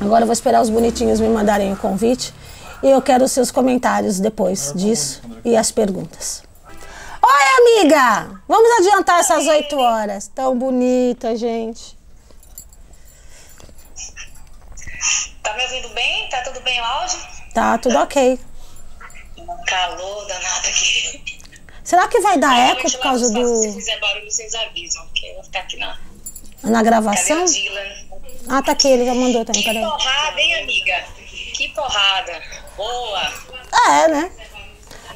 Agora eu vou esperar os bonitinhos me mandarem o convite. E eu quero os seus comentários depois disso e as perguntas. Oi, amiga! Vamos adiantar essas oito horas. Tão bonita, gente. Tá me ouvindo bem? Tá tudo bem o áudio? Tá tudo ok. Um calor danado aqui. Será que vai dar É, eco por causa Se do. fizer barulho, vocês avisam, porque eu vou ficar aqui na. na Cadê gravação? o Dylan? Ah, tá aqui, ele já mandou também, Que porrada, hein, amiga? Que porrada. Boa. É, né?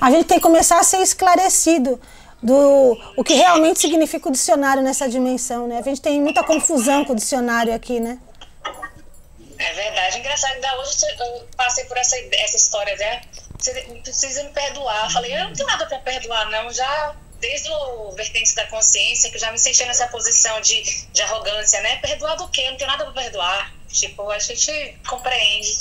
A gente tem que começar a ser esclarecido do o que realmente significa o dicionário nessa dimensão, né? A gente tem muita confusão com o dicionário aqui, né? É verdade. Engraçado, da hoje eu passei por essa, essa história, né? Você precisa me perdoar. Eu falei, eu não tenho nada pra perdoar, não. Já, desde o vertente da consciência, que eu já me senti nessa posição de, de arrogância, né? Perdoar do quê? Não tenho nada pra perdoar. Tipo, a gente compreende.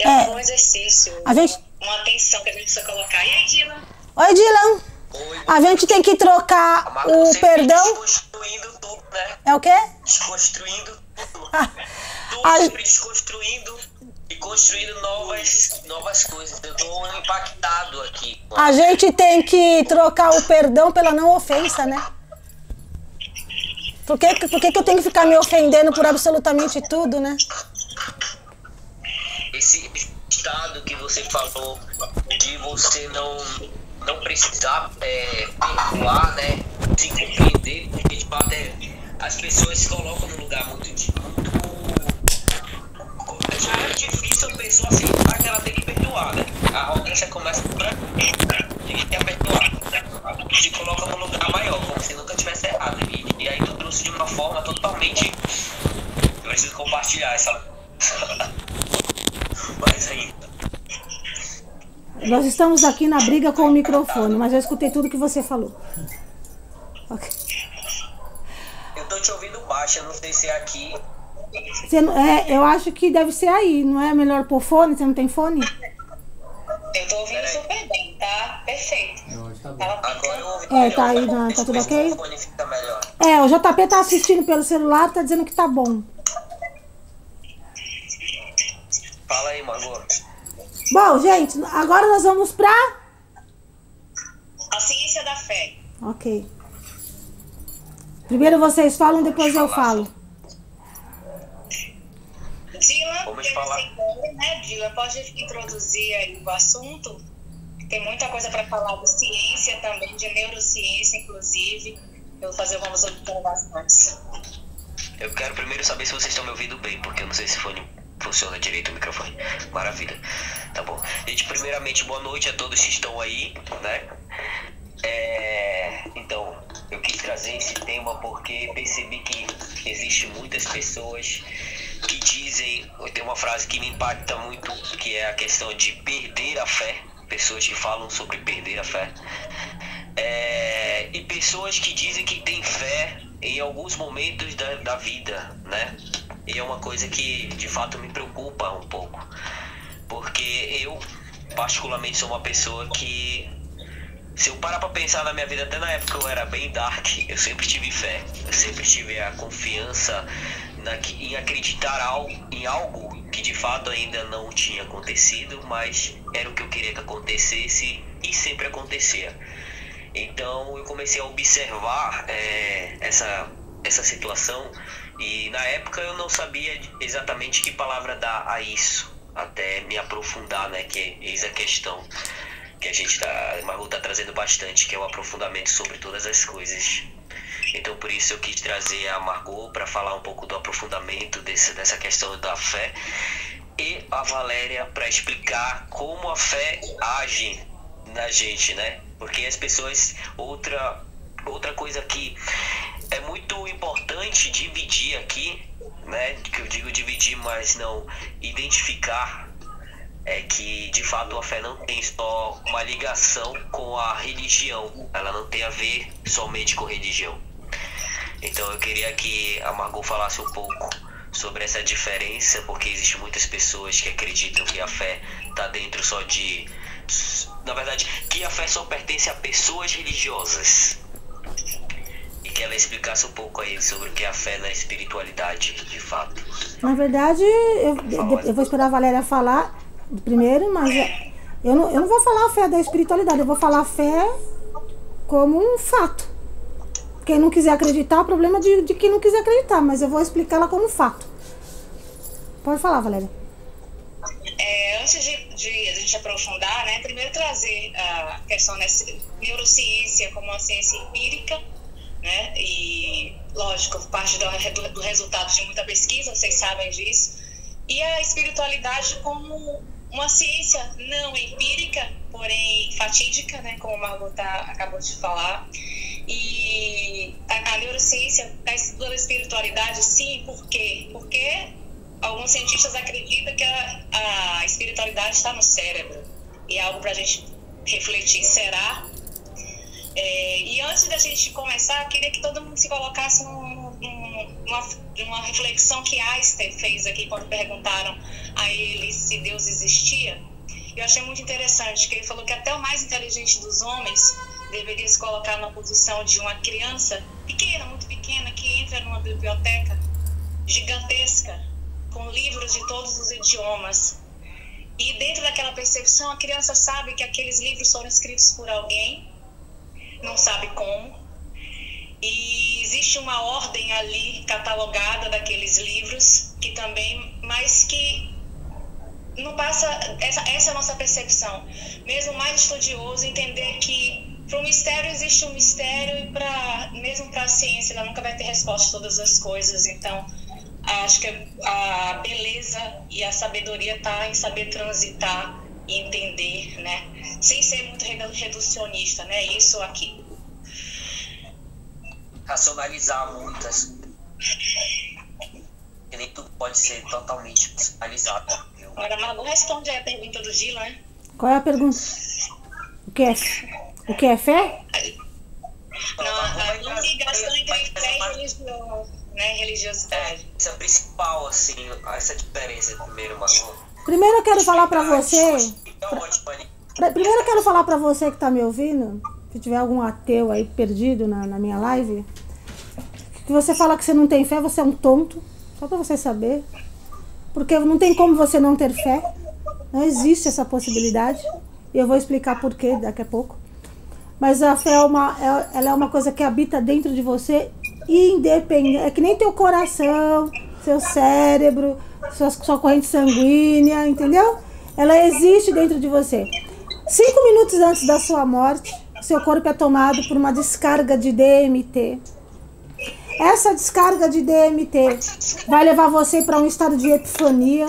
É um É. bom exercício. A gente- Uma atenção que a gente precisa colocar. E aí, Dylan? Oi, Dylan. Oi, A gente tem que trocar o perdão. Desconstruindo tudo, né? É o quê? Desconstruindo tudo. Ah, Tudo a- sempre desconstruindo construindo novas, novas coisas. Eu tô impactado aqui. A gente tem que trocar o perdão pela não ofensa, né? Por que, por que, que eu tenho que ficar me ofendendo por absolutamente tudo, né? Esse estado que você falou de você não, não precisar é, perdoar, né? Se compreender, porque de fato é, as pessoas se colocam num lugar muito, muito já é difícil a pessoa aceitar que ela tem que perdoar, né? A arrogância começa por aqui. Tem que perdoar. Se coloca num lugar maior, como se nunca tivesse errado. E, e aí tu trouxe de uma forma totalmente. Eu preciso compartilhar essa. Mais ainda. Nós estamos aqui na briga com o microfone, mas eu escutei tudo que você falou. Ok. Eu tô te ouvindo baixo, eu não sei se é aqui. Você não- é, eu acho que deve ser aí, não é melhor pôr fone? Você não tem fone? Eu tô ouvindo super bem, tá? Perfeito. Tava Agora eu ouvi. É, tá aí, não, tá tudo ok? microfone fica melhor. É, o JP tá assistindo pelo celular, tá dizendo que tá bom. Fala aí, Margot. Bom, gente, agora nós vamos pra. A ciência da fé. Ok. Primeiro vocês falam, depois eu falo. Teve falar. né, Dylan? Pode introduzir aí o assunto? Tem muita coisa para falar de ciência também, de neurociência, inclusive. Eu vou fazer algumas observações. Eu quero primeiro saber se vocês estão me ouvindo bem, porque eu não sei se fone funciona direito o microfone. Maravilha. Tá bom. Gente, primeiramente, boa noite a todos que estão aí, né? É, então, eu quis trazer esse tema porque percebi que existe muitas pessoas que dizem, tem uma frase que me impacta muito, que é a questão de perder a fé. Pessoas que falam sobre perder a fé. É, e pessoas que dizem que têm fé em alguns momentos da, da vida, né? E é uma coisa que de fato me preocupa um pouco, porque eu particularmente sou uma pessoa que se eu parar pra pensar na minha vida, até na época eu era bem dark, eu sempre tive fé, eu sempre tive a confiança na, em acreditar al, em algo que de fato ainda não tinha acontecido, mas era o que eu queria que acontecesse e sempre acontecia. Então eu comecei a observar é, essa, essa situação e na época eu não sabia exatamente que palavra dar a isso, até me aprofundar, né? Que é eis a questão que a gente tá, Margot tá trazendo bastante, que é o aprofundamento sobre todas as coisas. Então por isso eu quis trazer a Margot para falar um pouco do aprofundamento desse, dessa questão da fé e a Valéria para explicar como a fé age na gente, né? Porque as pessoas outra outra coisa que é muito importante dividir aqui, né? Que eu digo dividir, mas não identificar é que de fato a fé não tem só uma ligação com a religião, ela não tem a ver somente com religião. Então eu queria que a Margot falasse um pouco sobre essa diferença, porque existem muitas pessoas que acreditam que a fé está dentro só de. Na verdade, que a fé só pertence a pessoas religiosas. E que ela explicasse um pouco aí sobre o que é a fé na espiritualidade, de fato. Na verdade, eu, eu vou esperar a Valéria falar primeiro, mas eu não, eu não vou falar a fé da espiritualidade, eu vou falar a fé como um fato. Quem não quiser acreditar, o problema de, de quem não quiser acreditar, mas eu vou explicar ela como fato. Pode falar, Valéria. É, antes de, de, a gente aprofundar, né, primeiro trazer a questão da neurociência como uma ciência empírica, né, e, lógico, parte do, do, do resultado de muita pesquisa, vocês sabem disso, e a espiritualidade como uma ciência não empírica, porém fatídica, né, como a Margot tá, acabou de falar, e a, a neurociência está estudando a espiritualidade, sim, por quê? Porque alguns cientistas acreditam que a, a espiritualidade está no cérebro. E é algo para a gente refletir. Será? É, e antes da gente começar, eu queria que todo mundo se colocasse num, num, numa, numa reflexão que Einstein fez aqui quando perguntaram a ele se Deus existia. Eu achei muito interessante que ele falou que até o mais inteligente dos homens deveria se colocar na posição de uma criança pequena, muito pequena, que entra numa biblioteca gigantesca com livros de todos os idiomas. E dentro daquela percepção, a criança sabe que aqueles livros foram escritos por alguém, não sabe como. E existe uma ordem ali catalogada daqueles livros que também, mas que não passa essa, essa é a nossa percepção. Mesmo mais estudioso entender que para o mistério existe um mistério e para mesmo para a ciência ela nunca vai ter resposta a todas as coisas. Então, acho que a beleza e a sabedoria está em saber transitar e entender, né? Sem ser muito reducionista, né? Isso ou aquilo. Racionalizar muitas. Que nem tudo pode ser totalmente racionalizado. Agora, Malu responde a pergunta do Gila, né? Qual é a pergunta? O que é, o que é fé? Não, a ligação entre fé e religião né, religiosidade. Essa é a principal, assim, essa diferença primeiro, Margot. Primeiro eu quero falar para você. Pra, primeiro eu quero falar para você que tá me ouvindo, se tiver algum ateu aí perdido na, na minha live, que você fala que você não tem fé, você é um tonto, só para você saber. Porque não tem como você não ter fé. Não existe essa possibilidade. E eu vou explicar por quê daqui a pouco. Mas a fé é uma, é, ela é uma coisa que habita dentro de você independente. É que nem teu coração, seu cérebro, sua, sua corrente sanguínea, entendeu? Ela existe dentro de você. Cinco minutos antes da sua morte, seu corpo é tomado por uma descarga de DMT. Essa descarga de DMT vai levar você para um estado de epifania.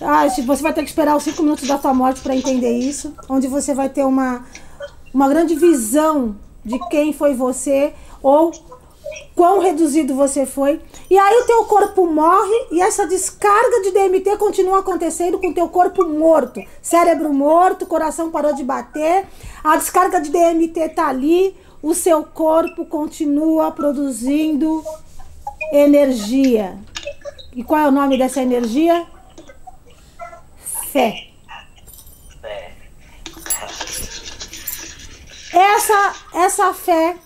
Ah, você vai ter que esperar os cinco minutos da sua morte para entender isso, onde você vai ter uma, uma grande visão de quem foi você ou quão reduzido você foi. E aí o teu corpo morre e essa descarga de DMT continua acontecendo com o teu corpo morto. Cérebro morto, coração parou de bater, a descarga de DMT tá ali, o seu corpo continua produzindo energia. E qual é o nome dessa energia? Fé. Essa, essa fé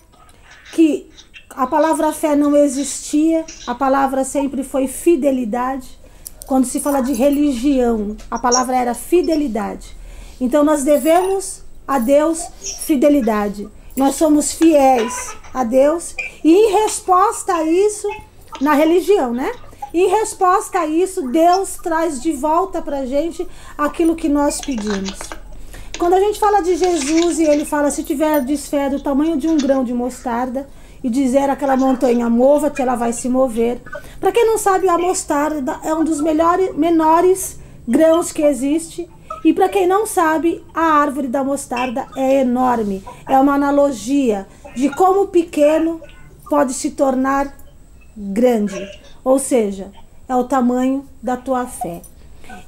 que a palavra fé não existia, a palavra sempre foi fidelidade. Quando se fala de religião, a palavra era fidelidade. Então nós devemos a Deus fidelidade. Nós somos fiéis a Deus e em resposta a isso, na religião, né? Em resposta a isso, Deus traz de volta pra gente aquilo que nós pedimos. Quando a gente fala de Jesus e ele fala: se tiver fé do tamanho de um grão de mostarda, e dizer aquela montanha mova-te, ela vai se mover. Para quem não sabe, a mostarda é um dos melhores, menores grãos que existe. E para quem não sabe, a árvore da mostarda é enorme. É uma analogia de como pequeno pode se tornar grande. Ou seja, é o tamanho da tua fé.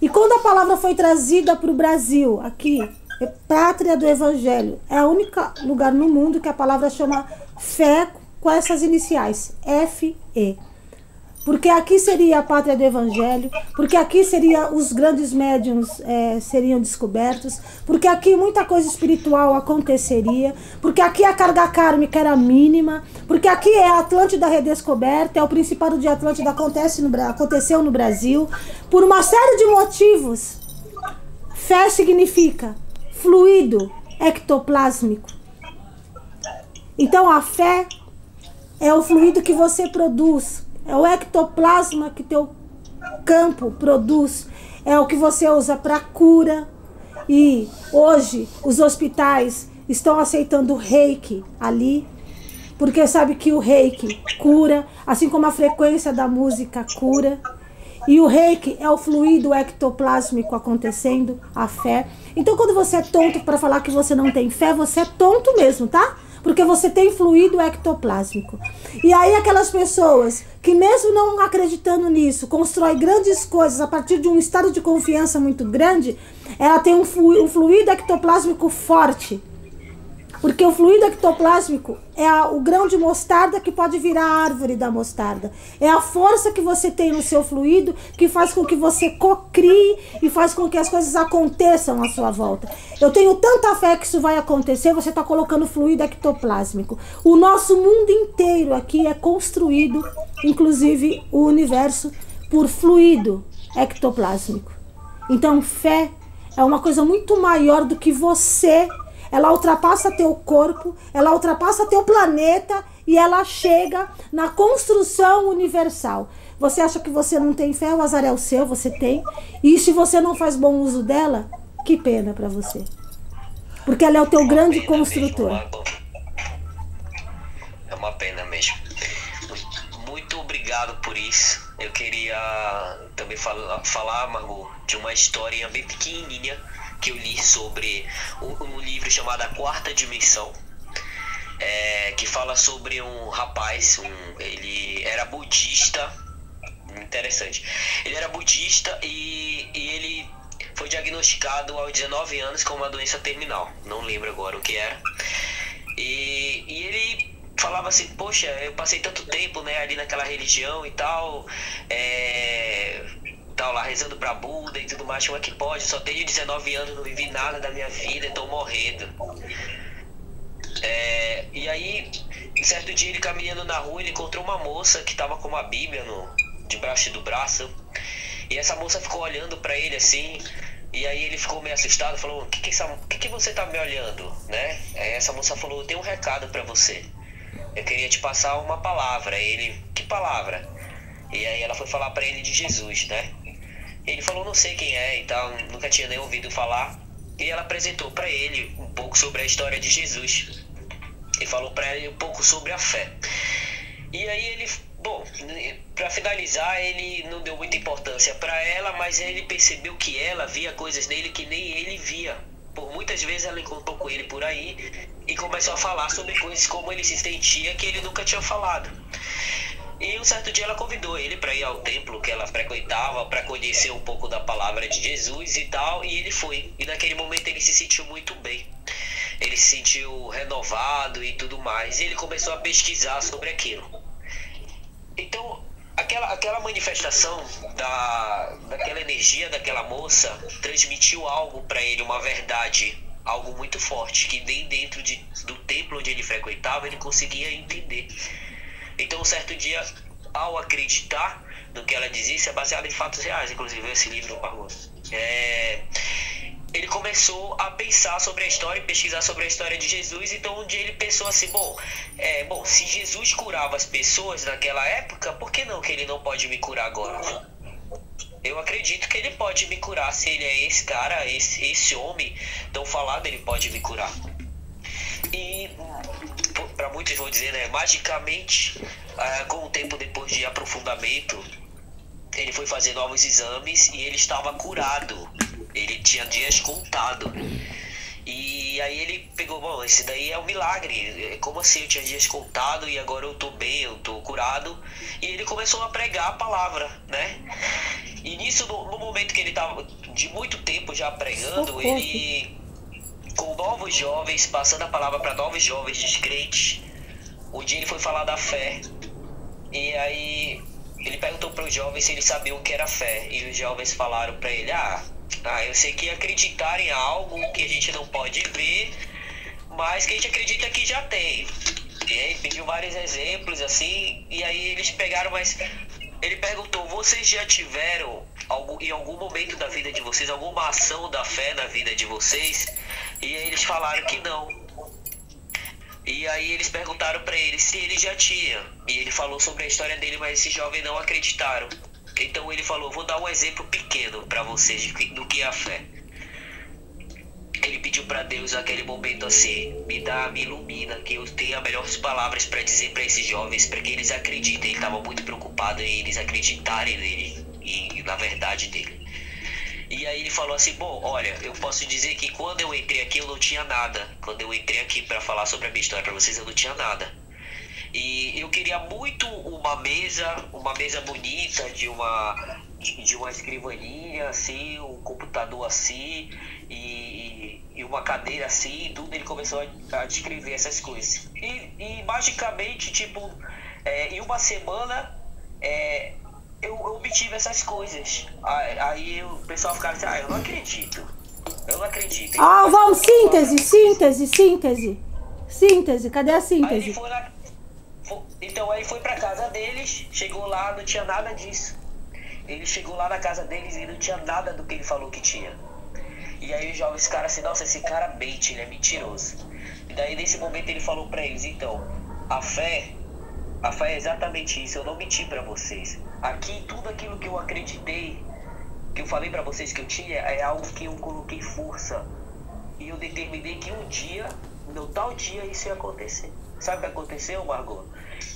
E quando a palavra foi trazida para o Brasil, aqui, é pátria do Evangelho, é o único lugar no mundo que a palavra chama fé com essas iniciais, FE. porque aqui seria a pátria do evangelho, porque aqui seria os grandes médiums é, seriam descobertos, porque aqui muita coisa espiritual aconteceria, porque aqui a carga kármica era mínima, porque aqui é a Atlântida redescoberta, é o Principado de Atlântida acontece no, aconteceu no Brasil, por uma série de motivos. Fé significa fluido ectoplásmico. Então a fé é o fluido que você produz é o ectoplasma que teu campo produz, é o que você usa para cura. E hoje os hospitais estão aceitando reiki ali, porque sabe que o reiki cura, assim como a frequência da música cura. E o reiki é o fluido ectoplásmico acontecendo, a fé. Então, quando você é tonto para falar que você não tem fé, você é tonto mesmo, tá? Porque você tem fluido ectoplásmico. E aí aquelas pessoas que mesmo não acreditando nisso, constrói grandes coisas a partir de um estado de confiança muito grande, ela tem um fluido ectoplásmico forte. Porque o fluido ectoplásmico é a, o grão de mostarda que pode virar a árvore da mostarda. É a força que você tem no seu fluido que faz com que você cocrie e faz com que as coisas aconteçam à sua volta. Eu tenho tanta fé que isso vai acontecer, você está colocando fluido ectoplásmico. O nosso mundo inteiro aqui é construído, inclusive o universo, por fluido ectoplásmico. Então, fé é uma coisa muito maior do que você ela ultrapassa teu corpo, ela ultrapassa teu planeta e ela chega na construção universal. Você acha que você não tem fé, o azar é o seu, você tem. E se você não faz bom uso dela, que pena para você. Porque ela é o teu grande construtor. Mesmo, é uma pena mesmo. Muito obrigado por isso. Eu queria também falar, falar Margot, de uma historinha bem pequenininha que eu li sobre um, um livro chamado A Quarta Dimensão, é, que fala sobre um rapaz, um, ele era budista, interessante. Ele era budista e, e ele foi diagnosticado aos 19 anos com uma doença terminal. Não lembro agora o que era. E, e ele falava assim, poxa, eu passei tanto tempo né, ali naquela religião e tal. É, lá rezando pra Buda e tudo mais, como é que pode? só tenho 19 anos, não vivi nada da minha vida, estou morrendo. É, e aí, certo dia ele caminhando na rua, ele encontrou uma moça que estava com uma bíblia no, debaixo do braço. E essa moça ficou olhando para ele assim, e aí ele ficou meio assustado, falou: "O que que, essa, que que você tá me olhando?", né? Aí essa moça falou: "Eu tenho um recado para você. Eu queria te passar uma palavra". Ele: "Que palavra?". E aí ela foi falar para ele de Jesus, né? Ele falou, não sei quem é e tal, nunca tinha nem ouvido falar. E ela apresentou para ele um pouco sobre a história de Jesus. E falou para ele um pouco sobre a fé. E aí ele, bom, para finalizar, ele não deu muita importância para ela, mas ele percebeu que ela via coisas nele que nem ele via. Por muitas vezes ela encontrou com ele por aí e começou a falar sobre coisas como ele se sentia que ele nunca tinha falado. E um certo dia ela convidou ele para ir ao templo que ela frequentava para conhecer um pouco da palavra de Jesus e tal, e ele foi. E naquele momento ele se sentiu muito bem. Ele se sentiu renovado e tudo mais, e ele começou a pesquisar sobre aquilo. Então, aquela, aquela manifestação da, daquela energia daquela moça transmitiu algo para ele, uma verdade, algo muito forte, que nem dentro de, do templo onde ele frequentava ele conseguia entender. Então, um certo dia, ao acreditar no que ela dizia, isso é baseado em fatos reais, inclusive esse livro. É, ele começou a pensar sobre a história pesquisar sobre a história de Jesus. Então, um dia ele pensou assim: bom, é, bom, se Jesus curava as pessoas naquela época, por que não que ele não pode me curar agora? Eu acredito que ele pode me curar. Se ele é esse cara, esse, esse homem tão falado, ele pode me curar. E para muitos vão dizer, né, magicamente, ah, com o tempo depois de aprofundamento, ele foi fazer novos exames e ele estava curado. Ele tinha dias contado. E aí ele pegou, bom, esse daí é um milagre. Como assim eu tinha dias contado e agora eu tô bem, eu tô curado? E ele começou a pregar a palavra, né? E nisso, no, no momento que ele tava de muito tempo já pregando, ele com novos jovens, passando a palavra para novos jovens descrentes. O dia ele foi falar da fé. E aí ele perguntou para os jovens se eles sabiam o que era fé. E os jovens falaram para ele: ah, ah, eu sei que acreditar em algo que a gente não pode ver, mas que a gente acredita que já tem. E aí pediu vários exemplos assim, e aí eles pegaram, mas ele perguntou: vocês já tiveram algum, em algum momento da vida de vocês alguma ação da fé na vida de vocês? E aí eles falaram que não. E aí eles perguntaram para ele se ele já tinha. E ele falou sobre a história dele, mas esses jovens não acreditaram. Então ele falou: vou dar um exemplo pequeno para vocês do que é a fé. Ele pediu para Deus naquele momento assim: me dá, me ilumina, que eu tenha melhores palavras para dizer para esses jovens, para que eles acreditem. Ele estava muito preocupado em eles acreditarem nele e na verdade dele. E aí ele falou assim: Bom, olha, eu posso dizer que quando eu entrei aqui eu não tinha nada. Quando eu entrei aqui para falar sobre a minha história para vocês, eu não tinha nada. E eu queria muito uma mesa, uma mesa bonita de uma de, uma escrivaninha assim, um computador assim e, e uma cadeira assim, tudo. Ele começou a, a descrever essas coisas. E, e magicamente, tipo, é, em uma semana é, eu, eu obtive essas coisas. Aí, aí o pessoal ficava assim, ah, eu não acredito. Eu não acredito. Ah, vamos, síntese, síntese, síntese. Síntese, cadê a síntese? Aí na, então aí foi pra casa deles, chegou lá, não tinha nada disso. Ele chegou lá na casa deles e não tinha nada do que ele falou que tinha. E aí os jovens ficaram assim, nossa, esse cara mente, ele é mentiroso. E daí nesse momento ele falou para eles, então, a fé, fé é exatamente isso, eu não menti para vocês. Aqui tudo aquilo que eu acreditei, que eu falei para vocês que eu tinha, é algo que eu coloquei força. E eu determinei que um dia, no tal dia, isso ia acontecer. Sabe o que aconteceu, Margot?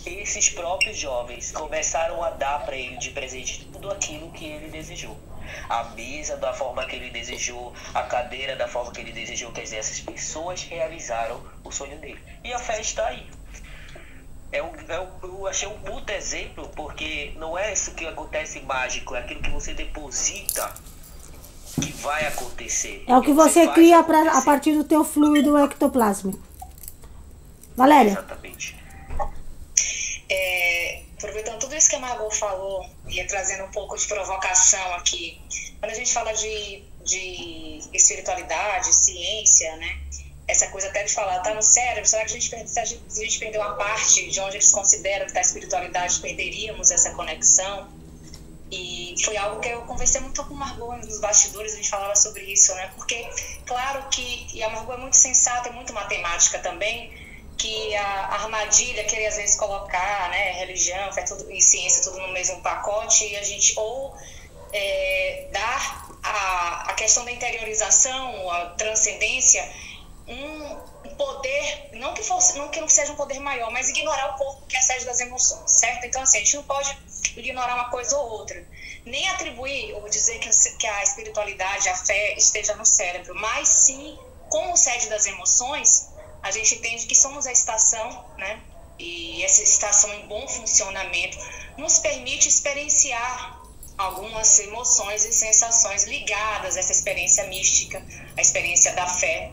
Esses próprios jovens começaram a dar para ele de presente tudo aquilo que ele desejou. A mesa da forma que ele desejou, a cadeira da forma que ele desejou. Quer dizer, essas pessoas realizaram o sonho dele. E a fé está aí é um, é um, eu achei um puto exemplo, porque não é isso que acontece mágico, é aquilo que você deposita que vai acontecer. É o que você, você cria pra, a partir do teu fluido ectoplásmico. Valéria. Exatamente. É, aproveitando tudo isso que a Margot falou e trazendo um pouco de provocação aqui, quando a gente fala de, de espiritualidade, ciência, né? Essa coisa até de falar, tá no cérebro, será que a gente, se a gente, se a gente perdeu uma parte de onde eles consideram que está a espiritualidade, perderíamos essa conexão? E foi algo que eu conversei muito com o Margot nos bastidores, a gente falava sobre isso, né? Porque, claro que, e a Margot é muito sensata e muito matemática também, que a armadilha querer às vezes colocar, né, religião fé tudo, e ciência tudo no mesmo pacote, e a gente ou é, dar a, a questão da interiorização, a transcendência, um poder, não que, fosse, não que não seja um poder maior, mas ignorar o corpo que é a sede das emoções, certo? Então, assim, a gente não pode ignorar uma coisa ou outra. Nem atribuir ou dizer que, que a espiritualidade, a fé esteja no cérebro, mas sim, como sede das emoções, a gente entende que somos a estação, né? E essa estação em bom funcionamento nos permite experienciar algumas emoções e sensações ligadas a essa experiência mística, a experiência da fé,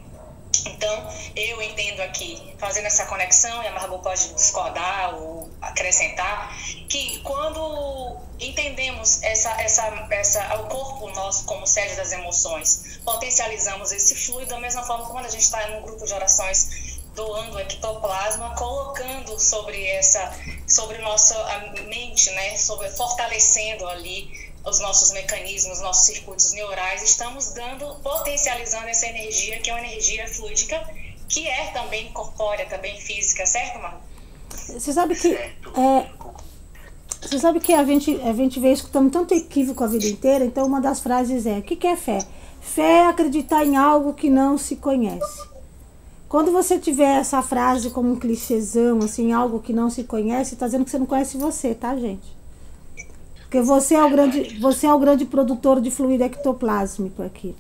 então, eu entendo aqui, fazendo essa conexão, e a Margot pode discordar ou acrescentar, que quando entendemos essa, essa, essa, o corpo nosso como sede das emoções, potencializamos esse fluido da mesma forma como quando a gente está em um grupo de orações doando ectoplasma, colocando sobre essa, sobre nossa mente, né, sobre, fortalecendo ali os nossos mecanismos, nossos circuitos neurais, estamos dando, potencializando essa energia, que é uma energia fluídica, que é também corpórea, também física, certo, Marco? Você sabe que. É, você sabe que a gente, a gente vem escutando tanto equívoco a vida inteira, então uma das frases é: o que, que é fé? Fé é acreditar em algo que não se conhece. Quando você tiver essa frase como um clichêzão, assim, algo que não se conhece, está dizendo que você não conhece você, tá, gente? Porque você é o grande, você é o grande produtor de fluido ectoplásmico aqui.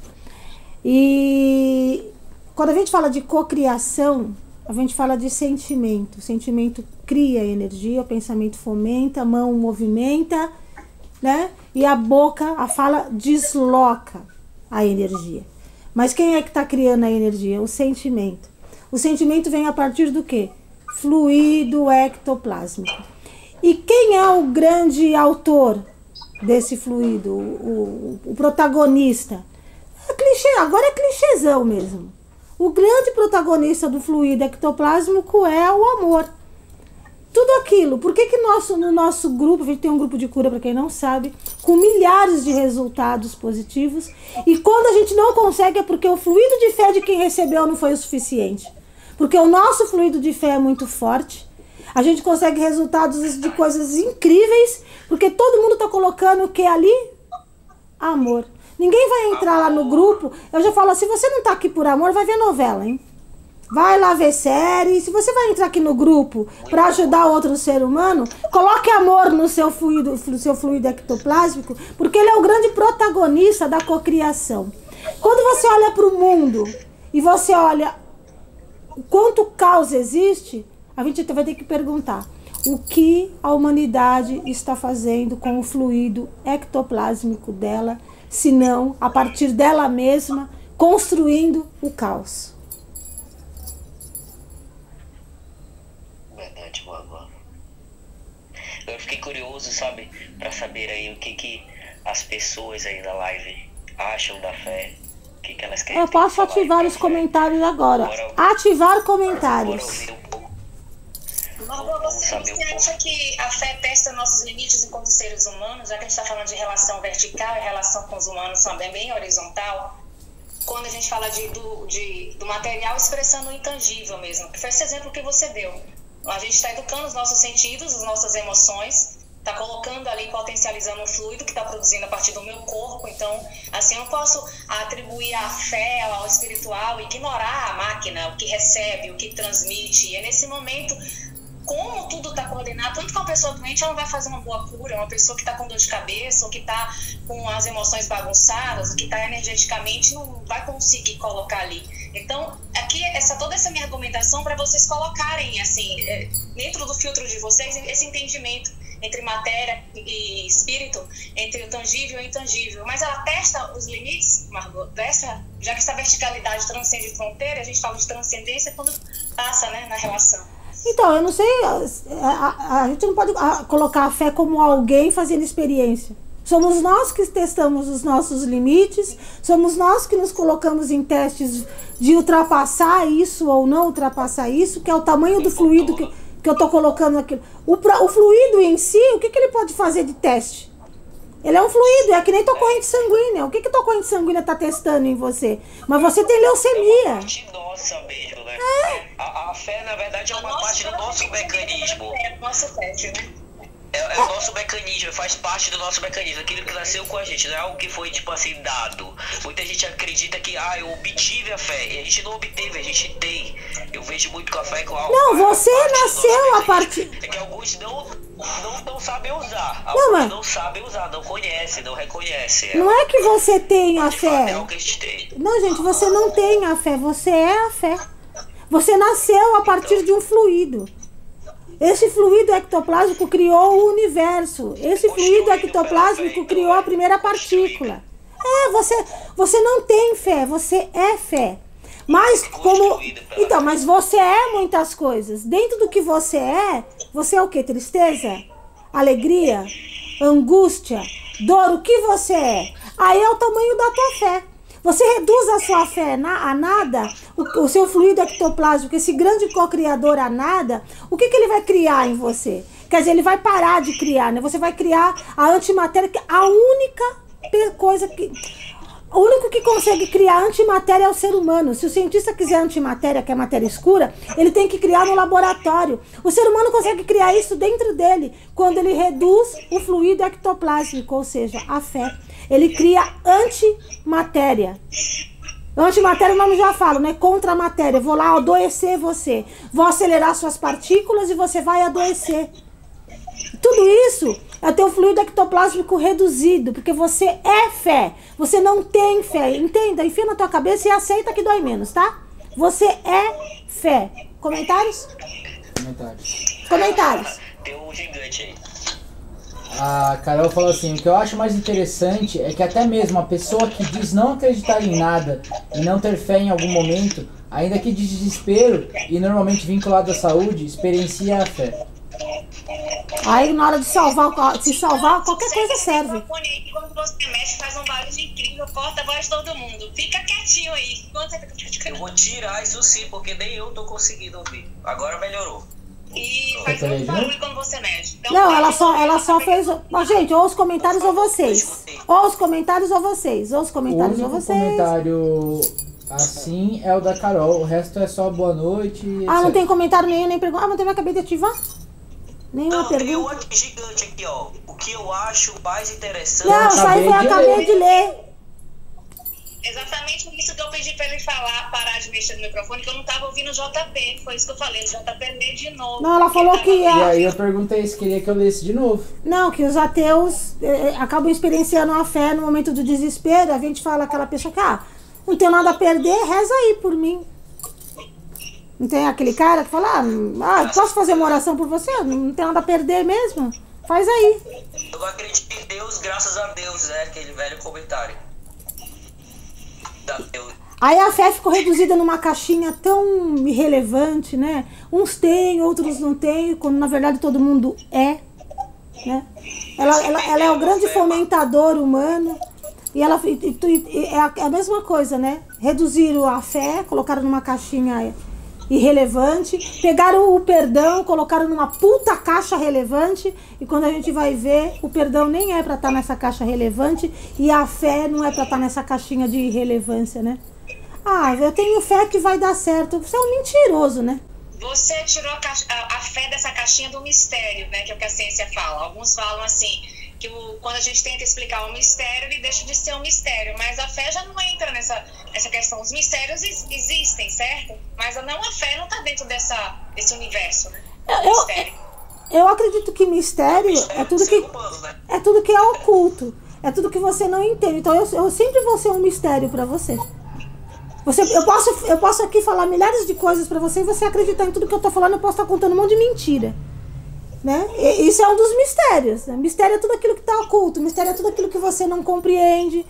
E quando a gente fala de cocriação, a gente fala de sentimento. O sentimento cria energia, o pensamento fomenta, a mão movimenta, né? E a boca, a fala desloca a energia. Mas quem é que está criando a energia? O sentimento. O sentimento vem a partir do quê? Fluido ectoplásmico. E quem é o grande autor desse fluido, o, o, protagonista? É clichê, agora é clichêzão mesmo. O grande protagonista do fluido ectoplásmico é o amor. Tudo aquilo. Por que, que nosso, no nosso grupo, a gente tem um grupo de cura, para quem não sabe, com milhares de resultados positivos. E quando a gente não consegue é porque o fluido de fé de quem recebeu não foi o suficiente. Porque o nosso fluido de fé é muito forte. A gente consegue resultados de coisas incríveis, porque todo mundo está colocando o que ali? Amor. Ninguém vai entrar lá no grupo. Eu já falo assim: você não está aqui por amor, vai ver novela, hein? Vai lá ver série. Se você vai entrar aqui no grupo para ajudar outro ser humano, coloque amor no seu fluido, no seu fluido ectoplásmico, porque ele é o grande protagonista da cocriação. Quando você olha para o mundo e você olha o quanto caos existe, a gente vai ter que perguntar o que a humanidade está fazendo com o fluido ectoplásmico dela, se não a partir dela mesma construindo o caos. Verdade, Boa. Eu fiquei curioso, sabe, para saber aí o que que as pessoas aí da live acham da fé o que, que elas querem. Eu posso ativar os comentários agora. ativar comentários. Margot, você, você acha que a fé testa nossos limites enquanto seres humanos, já que a gente está falando de relação vertical e relação com os humanos também bem horizontal? Quando a gente fala de, do, de, do material expressando o intangível mesmo, que foi esse exemplo que você deu. A gente está educando os nossos sentidos, as nossas emoções, está colocando ali, potencializando o fluido que está produzindo a partir do meu corpo. Então, assim, eu posso atribuir a fé ao espiritual, ignorar a máquina, o que recebe, o que transmite. E é nesse momento, como tudo está coordenado, tanto que uma pessoa doente ela não vai fazer uma boa cura, uma pessoa que está com dor de cabeça, ou que está com as emoções bagunçadas, ou que está energeticamente, não vai conseguir colocar ali. Então, aqui, essa, toda essa minha argumentação para vocês colocarem, assim, é, dentro do filtro de vocês, esse entendimento entre matéria e espírito, entre o tangível e o intangível. Mas ela testa os limites, Margot, dessa, já que essa verticalidade transcende fronteira, a gente fala de transcendência quando passa né, na relação. Então, eu não sei, a, a, a gente não pode colocar a fé como alguém fazendo experiência. Somos nós que testamos os nossos limites, somos nós que nos colocamos em testes de ultrapassar isso ou não ultrapassar isso, que é o tamanho do fluido que, que eu estou colocando aquilo. O, o fluido em si, o que, que ele pode fazer de teste? Ele é um fluido, é que nem tua corrente sanguínea. O que, que tua corrente sanguínea está testando em você? Mas você tem leucemia. É uma parte nossa mesmo, né? É. A, a, fé, na verdade, é uma parte do nosso mecanismo. É, nosso teste, né? É, é, o nosso mecanismo, faz parte do nosso mecanismo, aquilo que nasceu com a gente, não é algo que foi, tipo assim, dado. Muita gente acredita que, ah, eu obtive a fé, e a gente não obteve, a gente tem. Eu vejo muito com a fé com algo. Não, você nasceu a partir. É que alguns não, não, não sabem usar. Alguns não, mas... não sabem usar, não conhecem, não reconhecem. Não é que você tem a fé. É que a gente tem. Não, gente, você não tem a fé, você é a fé. Você nasceu a partir então... de um fluido. Esse fluido ectoplásmico criou o universo. Esse fluido ectoplásmico criou a primeira partícula. É, você, você não tem fé, você é fé. Mas como então, mas você é muitas coisas. Dentro do que você é, você é o que? Tristeza, alegria, angústia, dor. O que você é? Aí é o tamanho da tua fé. Você reduz a sua fé a nada, o, o seu fluido ectoplásmico, esse grande co-criador a nada, o que, que ele vai criar em você? Quer dizer, ele vai parar de criar, né? Você vai criar a antimatéria, que a única coisa que. O único que consegue criar antimatéria é o ser humano. Se o cientista quiser antimatéria, que é matéria escura, ele tem que criar no laboratório. O ser humano consegue criar isso dentro dele, quando ele reduz o fluido ectoplásmico, ou seja, a fé. Ele cria antimatéria. Antimatéria, o nome já fala, né? Contra a matéria. Vou lá adoecer você. Vou acelerar suas partículas e você vai adoecer. Tudo isso é teu fluido ectoplásmico reduzido, porque você é fé. Você não tem fé. Entenda, enfia na tua cabeça e aceita que dói menos, tá? Você é fé. Comentários? Comentários. Comentários. Tem um gigante aí. A Carol falou assim: o que eu acho mais interessante é que até mesmo a pessoa que diz não acreditar em nada e não ter fé em algum momento, ainda que de desespero e normalmente vinculado à saúde, experiencia a fé. Aí na hora de salvar, se salvar, qualquer coisa serve. microfone aí que Quando você mexe, faz um barulho incrível, corta a voz de todo mundo. Fica quietinho aí. Eu vou tirar isso sim, porque nem eu tô conseguindo ouvir. Agora melhorou. E faz muito viu? barulho quando você mexe. Então, Não, ela só, ela só fez. Ó, gente, ou os comentários ou vocês. Ou os comentários ou vocês. Ou os O comentários ou único vocês. comentário assim é o da Carol. O resto é só boa noite. e Ah, não etc. tem comentário nenhum, nem pergunta. Ah, mas eu acabei de ativar? Nenhuma Não, tem um pergunta. aqui gigante aqui, ó. O que eu acho mais interessante. Não, isso aí eu acabei de acabei de ler. Exatamente por isso que eu pedi pra ele falar, parar de mexer no microfone, que eu não tava ouvindo o JP. Foi isso que eu falei, o JP lê de novo. Não, ela falou que E aí eu perguntei se queria que eu lesse de novo. Não, que os ateus eh, acabam experienciando a fé no momento do desespero. A gente fala aquela pessoa que, ah, não tenho nada a perder, reza aí por mim. Não tem aquele cara que fala, ah, ah, posso fazer uma oração por você? Não tem nada a perder mesmo? Faz aí. Eu acredito em Deus, graças a Deus, é aquele velho comentário. Aí a fé ficou reduzida numa caixinha tão irrelevante, né? Uns têm, outros não têm, quando na verdade todo mundo é. Né? Ela, ela, ela é o grande fomentador humano. E ela é é a mesma coisa, né? Reduziram a fé, colocaram numa caixinha irrelevante, pegaram o perdão, colocaram numa puta caixa relevante, e quando a gente vai ver, o perdão nem é pra estar nessa caixa relevante, e a fé não é pra estar nessa caixinha de irrelevância, né? Ah, eu tenho fé que vai dar certo. Você é um mentiroso, né? Você tirou a, a- a fé dessa caixinha do mistério, né? Que é o que a ciência fala. Alguns falam assim, que o- quando a gente tenta explicar um mistério, ele deixa de ser um mistério. Mas a fé já não entra nessa, nessa questão. Os mistérios ex- existem, certo? Mas a não a fé não está dentro dessa, desse universo, né? Eu- eu- mistério. Eu acredito que mistério é tudo que, humano, né? é tudo que é oculto. É tudo que você não entende. Então eu, eu sempre vou ser um mistério pra você. Você, eu, posso, eu posso aqui falar milhares de coisas pra você e você acreditar em tudo que eu tô falando, eu posso estar contando um monte de mentira. Né? E- Isso é um dos mistérios. Né? Mistério é tudo aquilo que está oculto, mistério é tudo aquilo que você não compreende.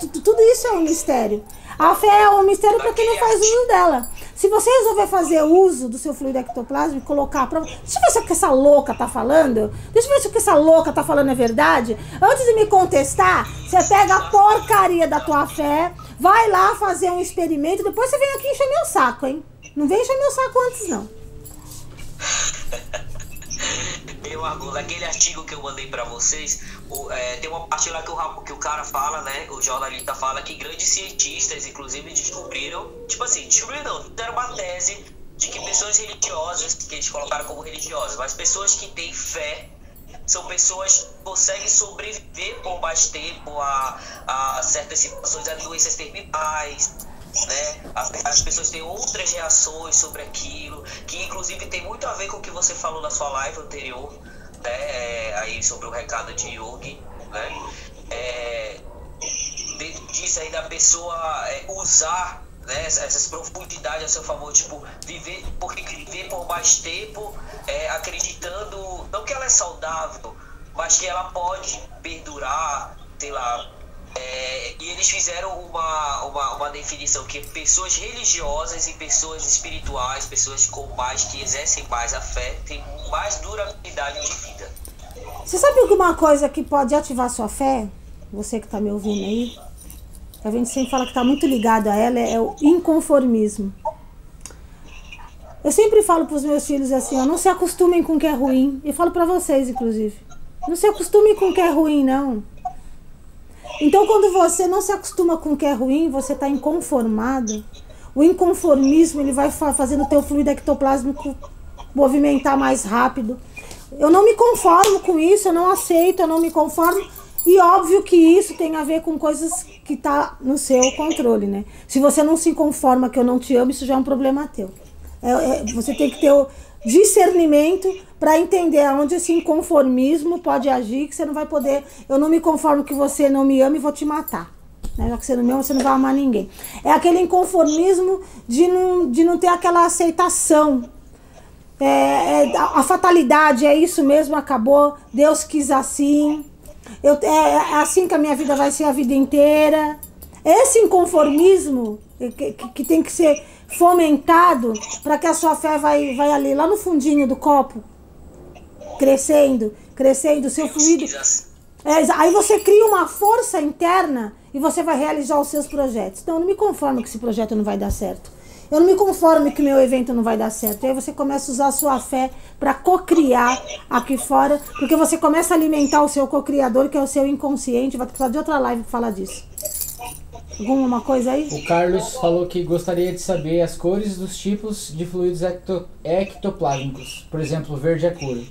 Tu- tu- Tudo isso é um mistério. A fé é um mistério para quem não faz uso dela. Se você resolver fazer uso do seu fluido ectoplásmico e colocar pra. Deixa eu ver se o que essa louca tá falando. Deixa eu ver se o que essa louca tá falando é verdade. Antes de me contestar, você pega a porcaria da tua fé, vai lá fazer um experimento, depois você vem aqui encher meu saco, hein? Não vem encher meu saco antes, não. Meu Argo, naquele artigo que eu mandei pra vocês, o- é, tem uma parte lá que o, que o cara fala, né? O jornalista fala que grandes cientistas, inclusive, descobriram, tipo assim, descobriram não, deram uma tese de que pessoas religiosas, que eles colocaram como religiosas, mas pessoas que têm fé são pessoas que conseguem sobreviver por mais tempo a, a certas situações, a doenças terminais, né? As, as pessoas têm outras reações sobre aquilo, que inclusive tem muito a ver com o que você falou na sua live anterior, né? É, aí sobre o recado de Yogi, né? É, dentro disso aí da pessoa é, usar né, essa- essas profundidades a seu favor, tipo, viver, porque viver por mais tempo, é, acreditando, não que ela é saudável, mas que ela pode perdurar, sei lá. É, e eles fizeram uma, uma, uma definição que pessoas religiosas e pessoas espirituais, pessoas com mais que exercem mais a fé, têm mais durabilidade de vida. Você sabe alguma coisa que pode ativar sua fé? Você que está me ouvindo aí. A gente sempre fala que está muito ligado a ela, é o inconformismo. Eu sempre falo para os meus filhos assim, ó, não se acostumem com o que é ruim. Eu falo para vocês, inclusive. Não se acostumem com o que é ruim, não. Então, quando você não se acostuma com o que é ruim, você está inconformado. O inconformismo ele vai fa- fazendo o teu fluido ectoplásmico movimentar mais rápido. Eu não me conformo com isso, eu não aceito, eu não me conformo. E óbvio que isso tem a ver com coisas que tá no seu controle, né? Se você não se conforma que eu não te amo, isso já é um problema teu. É- é- você tem que ter o discernimento para entender aonde esse inconformismo pode agir, que você não vai poder. Eu não me conformo que você não me ama e vou te matar. Né? Já que você não me ama, você não vai amar ninguém. É aquele inconformismo de não, de não ter aquela aceitação é, é, a, a fatalidade é isso mesmo, acabou. Deus quis assim. Eu, é, é assim que a minha vida vai ser a vida inteira. Esse inconformismo que, que, que tem que ser fomentado para que a sua fé vai, vai ali, lá no fundinho do copo. crescendo, crescendo, seu fluido. É, aí você cria uma força interna e você vai realizar os seus projetos. Então eu não me conformo que esse projeto não vai dar certo. Eu não me conformo que meu evento não vai dar certo. E aí você começa a usar a sua fé para cocriar aqui fora, porque você começa a alimentar o seu cocriador, que é o seu inconsciente. Vai precisar de outra live pra falar disso. Alguma coisa aí? O Carlos falou que gostaria de saber as cores dos tipos de fluidos ecto- ectoplásmicos. Por exemplo, verde é cura.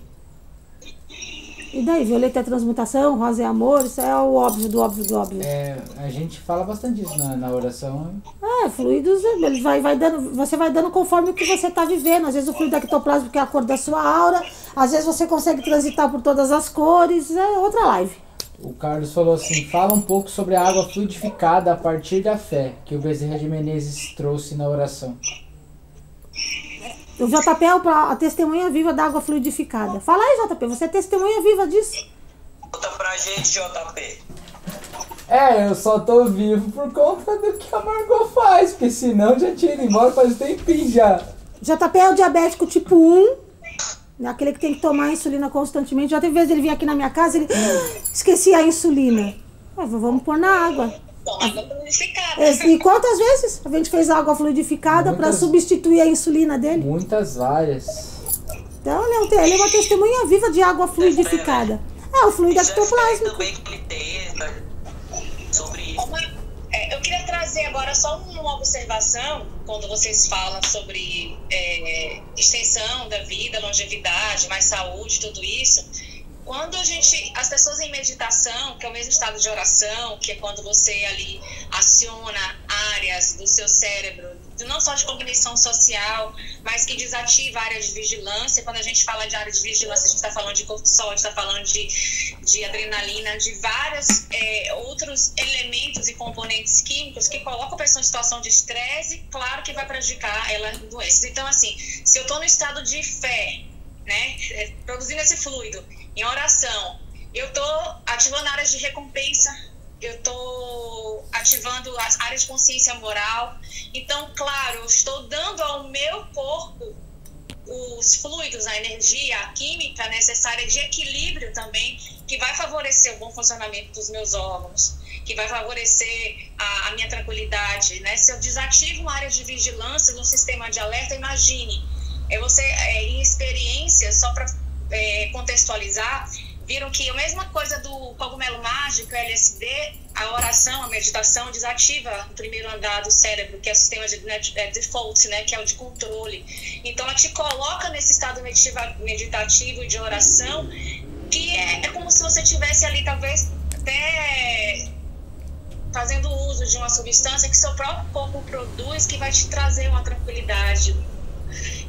E daí, violeta é transmutação, rosa é amor, isso é o óbvio do óbvio do óbvio. É, a gente fala bastante disso na, na oração. É, fluidos, ele vai, vai dando, você vai dando conforme o que você está vivendo. Às vezes o fluido ectoplásmico é a cor da sua aura, às vezes você consegue transitar por todas as cores, é outra live. O Carlos falou assim: fala um pouco sobre a água fluidificada a partir da fé que o Bezerra de Menezes trouxe na oração. O JP é a testemunha viva da água fluidificada. Fala aí, JP, você é testemunha viva disso. Conta pra gente, JP. É, eu só tô vivo por conta do que a Margot faz, porque senão já tinha ido embora faz um tempinho já. JP é o diabético tipo 1, né, aquele que tem que tomar insulina constantemente. Já teve vezes ele vir aqui na minha casa, ele esquecia a insulina. Ah, vamos pôr na água. Água purificada. E quantas vezes a gente fez água fluidificada para substituir a insulina dele? Muitas várias. Então ele é, ele é uma testemunha viva de água fluidificada. É o fluido Já espero ectoplásmico. também que ele testa sobre isso. Uma- é, eu queria trazer agora só uma observação quando vocês falam sobre é, extensão da vida, longevidade, mais saúde, tudo isso. Quando a gente, as pessoas em meditação, que é o mesmo estado de oração, que é quando você ali aciona áreas do seu cérebro, não só de cognição social, mas que desativa a área de vigilância. Quando a gente fala de área de vigilância, a gente está falando de cortisol, a gente está falando de, de adrenalina, de vários é, outros elementos e componentes químicos que colocam a pessoa em situação de estresse, claro que vai prejudicar ela em doenças. Então, assim, se eu estou no estado de fé, né, é, produzindo esse fluido em oração, eu estou ativando áreas de recompensa, eu estou ativando as áreas de consciência moral. Então, claro, eu estou dando ao meu corpo os fluidos, a energia, a química necessária de equilíbrio também, que vai favorecer o bom funcionamento dos meus órgãos, que vai favorecer a, a minha tranquilidade, né? Se eu desativo uma área de vigilância no sistema de alerta, imagine, é você é, em experiência, só para contextualizar, viram que a mesma coisa do cogumelo mágico, LSD, a oração, a meditação desativa o primeiro andar do cérebro, que é o sistema de né, default, né, que é o de controle. Então, ela te coloca nesse estado meditativo de oração, que é, é como se você tivesse ali, talvez, até fazendo uso de uma substância que seu próprio corpo produz, que vai te trazer uma tranquilidade.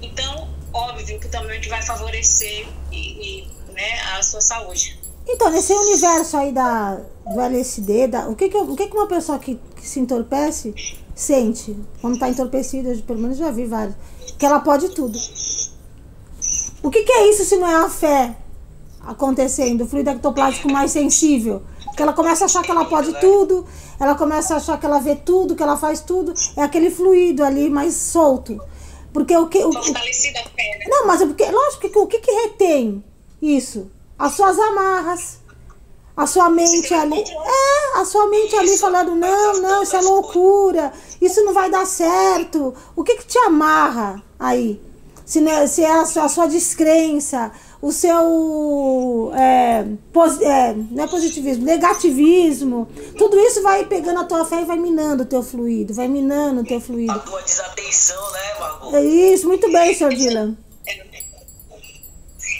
Então, óbvio que também vai favorecer e, e, né, a sua saúde. Então, nesse universo aí da, do LSD, da, o, que, que, o que, que uma pessoa que, que se entorpece sente quando está entorpecida? Eu, pelo menos já vi vários. Que ela pode tudo. O que, que é isso se não é a fé acontecendo? O fluido ectoplásmico mais sensível. Que ela começa a achar que ela pode tudo, ela começa a achar que ela vê tudo, que ela faz tudo. É aquele fluido ali mais solto. Porque o que. O, o- Fortalecida a fé, né? não, mas é porque, lógico que o que, que retém isso? As suas amarras, a sua mente ali. É, a sua mente ali falando, não, não, isso é loucura, isso não vai dar certo. O que, que te amarra aí? Se, não é, se é a sua, a sua descrença, o seu. É, pos- é, não é positivismo, negativismo. Tudo isso vai pegando a tua fé e vai minando o teu fluido, vai minando o teu A fluido. tua desatenção, né, Margot? É isso, muito bem, senhor Dylan.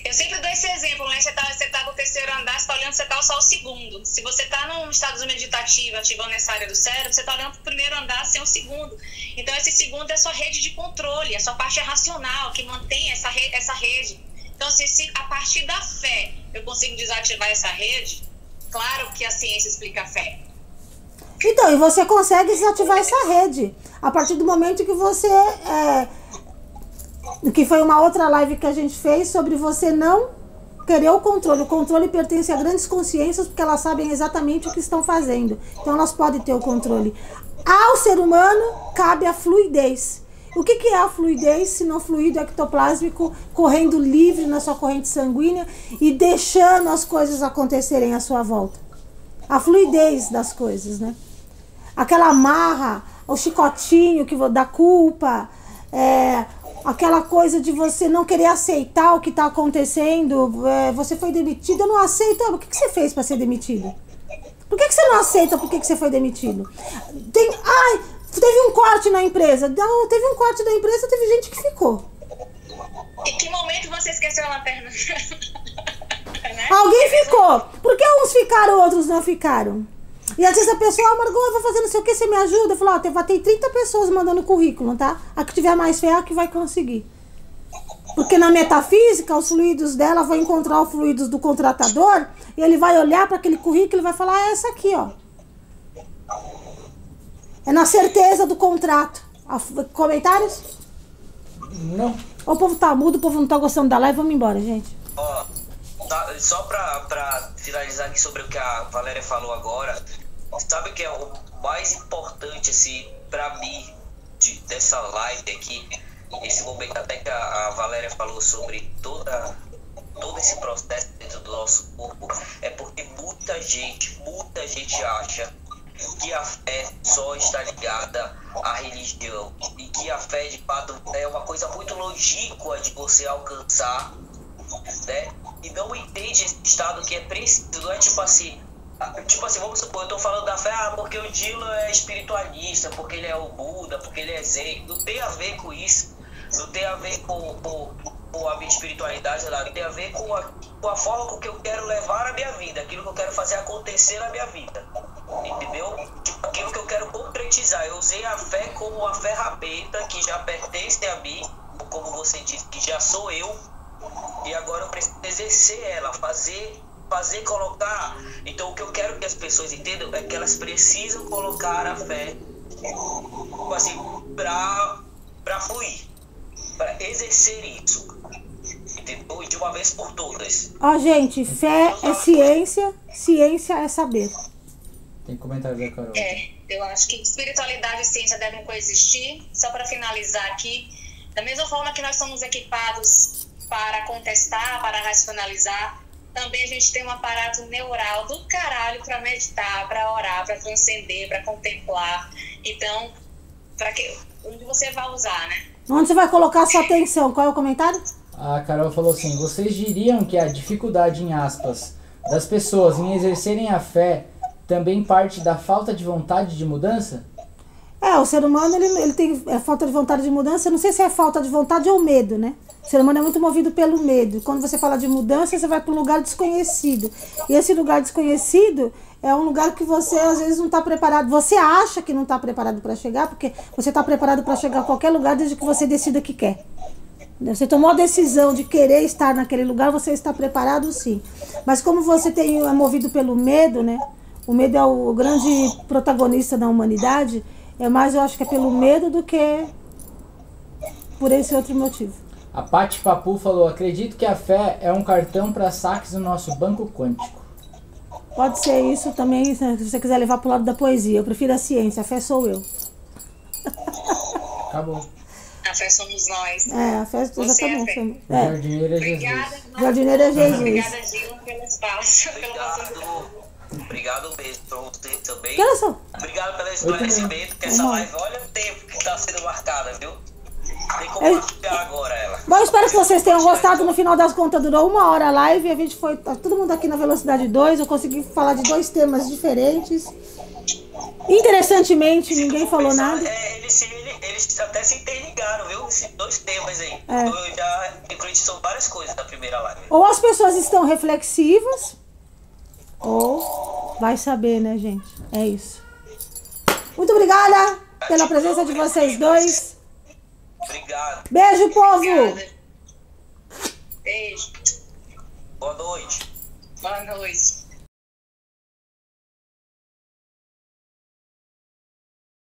Eu sempre dou esse exemplo, né? Você tá, você tá no terceiro andar, você tá olhando, você tá só o segundo. Se você tá num estado meditativo, ativando essa área do cérebro, você tá olhando pro primeiro andar sem o segundo. Então, esse segundo é a sua rede de controle, a sua parte racional, que mantém essa, re essa rede. Então, se, se a partir da fé eu consigo desativar essa rede, claro que a ciência explica a fé. Então, e você consegue desativar essa rede. A partir do momento que você. É, que foi uma outra live que a gente fez sobre você não querer o controle. O controle pertence a grandes consciências porque elas sabem exatamente o que estão fazendo. Então elas podem ter o controle. Ao ser humano cabe a fluidez. O que, que é a fluidez se não fluido ectoplásmico correndo livre na sua corrente sanguínea e deixando as coisas acontecerem à sua volta? A fluidez das coisas, né? Aquela marra, o chicotinho que da culpa, é, aquela coisa de você não querer aceitar o que está acontecendo. é, você foi demitido, eu não aceito. Ah, O que, que você fez para ser demitido? Por que, que você não aceita por que, que você foi demitido? Tem, ai, teve um corte na empresa. Não, teve um corte na empresa, teve gente que ficou. Em que momento você esqueceu a lanterna? né? Alguém ficou. Por que uns ficaram, outros não ficaram? E às vezes a pessoa, ah, Margot, eu vou fazer não sei o que, você me ajuda? Eu falo, ó, tem, tem 30 pessoas mandando currículo, tá? A que tiver mais fé é a que vai conseguir. Porque na metafísica, os fluidos dela vão encontrar os fluidos do contratador e ele vai olhar para aquele currículo e vai falar, ah, essa aqui, ó. É na certeza do contrato. Comentários? Não. O povo tá mudo, o povo não tá gostando da live, vamos embora, gente. Ó, tá- só pra, pra finalizar aqui sobre o que a Valéria falou agora, sabe que é o mais importante, assim, pra mim, de- dessa live aqui, esse momento até que a, a Valéria falou sobre toda, todo esse processo dentro do nosso corpo, é porque muita gente, muita gente acha que a fé só está ligada à religião e que a fé de fato é uma coisa muito longínqua de você alcançar né? E não entende esse estado que é preciso, não é tipo assim, tipo assim, vamos supor, eu tô falando da fé, ah, porque o Dilo é espiritualista, porque ele é o Buda, porque ele é Zen, não tem a ver com isso, não tem a ver com, com, com a minha espiritualidade, nada, tem a ver com a, com a forma com que eu quero levar a minha vida, aquilo que eu quero fazer acontecer na minha vida, entendeu? Tipo, aquilo que eu quero concretizar, eu usei a fé como uma ferramenta que já pertence a mim, como você disse, que já sou eu, e agora eu preciso exercer ela, fazer, fazer, colocar. Então o que eu quero que as pessoas entendam é que elas precisam colocar a fé, assim, pra, pra fluir, pra exercer isso. Entendeu? E de uma vez por todas. Ó, gente, fé é ciência, ciência é saber. Tem comentário da Carol. É, eu acho que espiritualidade e ciência devem coexistir. Só para finalizar aqui, da mesma forma que nós somos equipados para contestar, para racionalizar, também a gente tem um aparato neural do caralho para meditar, para orar, para transcender, para contemplar. Então, para que onde você vai usar, né? Onde você vai colocar sua atenção? Qual é o comentário? A Carol falou assim: vocês diriam que a dificuldade, em aspas, das pessoas em exercerem a fé também parte da falta de vontade de mudança? É, o ser humano ele, ele tem é, falta de vontade de mudança. Eu não sei se é falta de vontade ou medo, né? O ser humano é muito movido pelo medo. Quando você fala de mudança, você vai para um lugar desconhecido. E esse lugar desconhecido é um lugar que você às vezes não está preparado. Você acha que não está preparado para chegar, porque você está preparado para chegar a qualquer lugar desde que você decida que quer. Você tomou a decisão de querer estar naquele lugar, você está preparado sim. Mas como você tem, é movido pelo medo, né? O medo é o grande protagonista da humanidade. É mais, eu acho que é pelo medo do que por esse outro motivo. A Pati Papu falou: acredito que a fé é um cartão para saques no nosso banco quântico. Pode ser isso também, se você quiser levar pro lado da poesia. Eu prefiro a ciência, a fé sou eu. Acabou. A fé somos nós. É, a fé Você é exatamente. O É, jardineiro é Obrigada. Jesus. jardineiro é Jesus. Obrigada, Gil, pelo espaço. Obrigado. Obrigado mesmo pra você também. Que? Obrigado pelo esclarecimento, que essa live, olha o tempo que está sendo marcada, viu? Tem como marcar agora ela. Bom, eu espero que vocês tenham gostado. No final das contas, durou uma hora a live. A gente foi. Tá todo mundo aqui na velocidade 2. Eu consegui falar de dois temas diferentes. Interessantemente, ninguém falou Pensar, nada. É, eles, eles até se interligaram, viu? Esses dois temas aí. É. Eu já sobre várias coisas da primeira live. Ou as pessoas estão reflexivas, ou vai saber, né, gente? É isso. Muito obrigada pela presença de vocês dois. Obrigado. Beijo, povo! Obrigada. Beijo. Boa noite. Boa noite.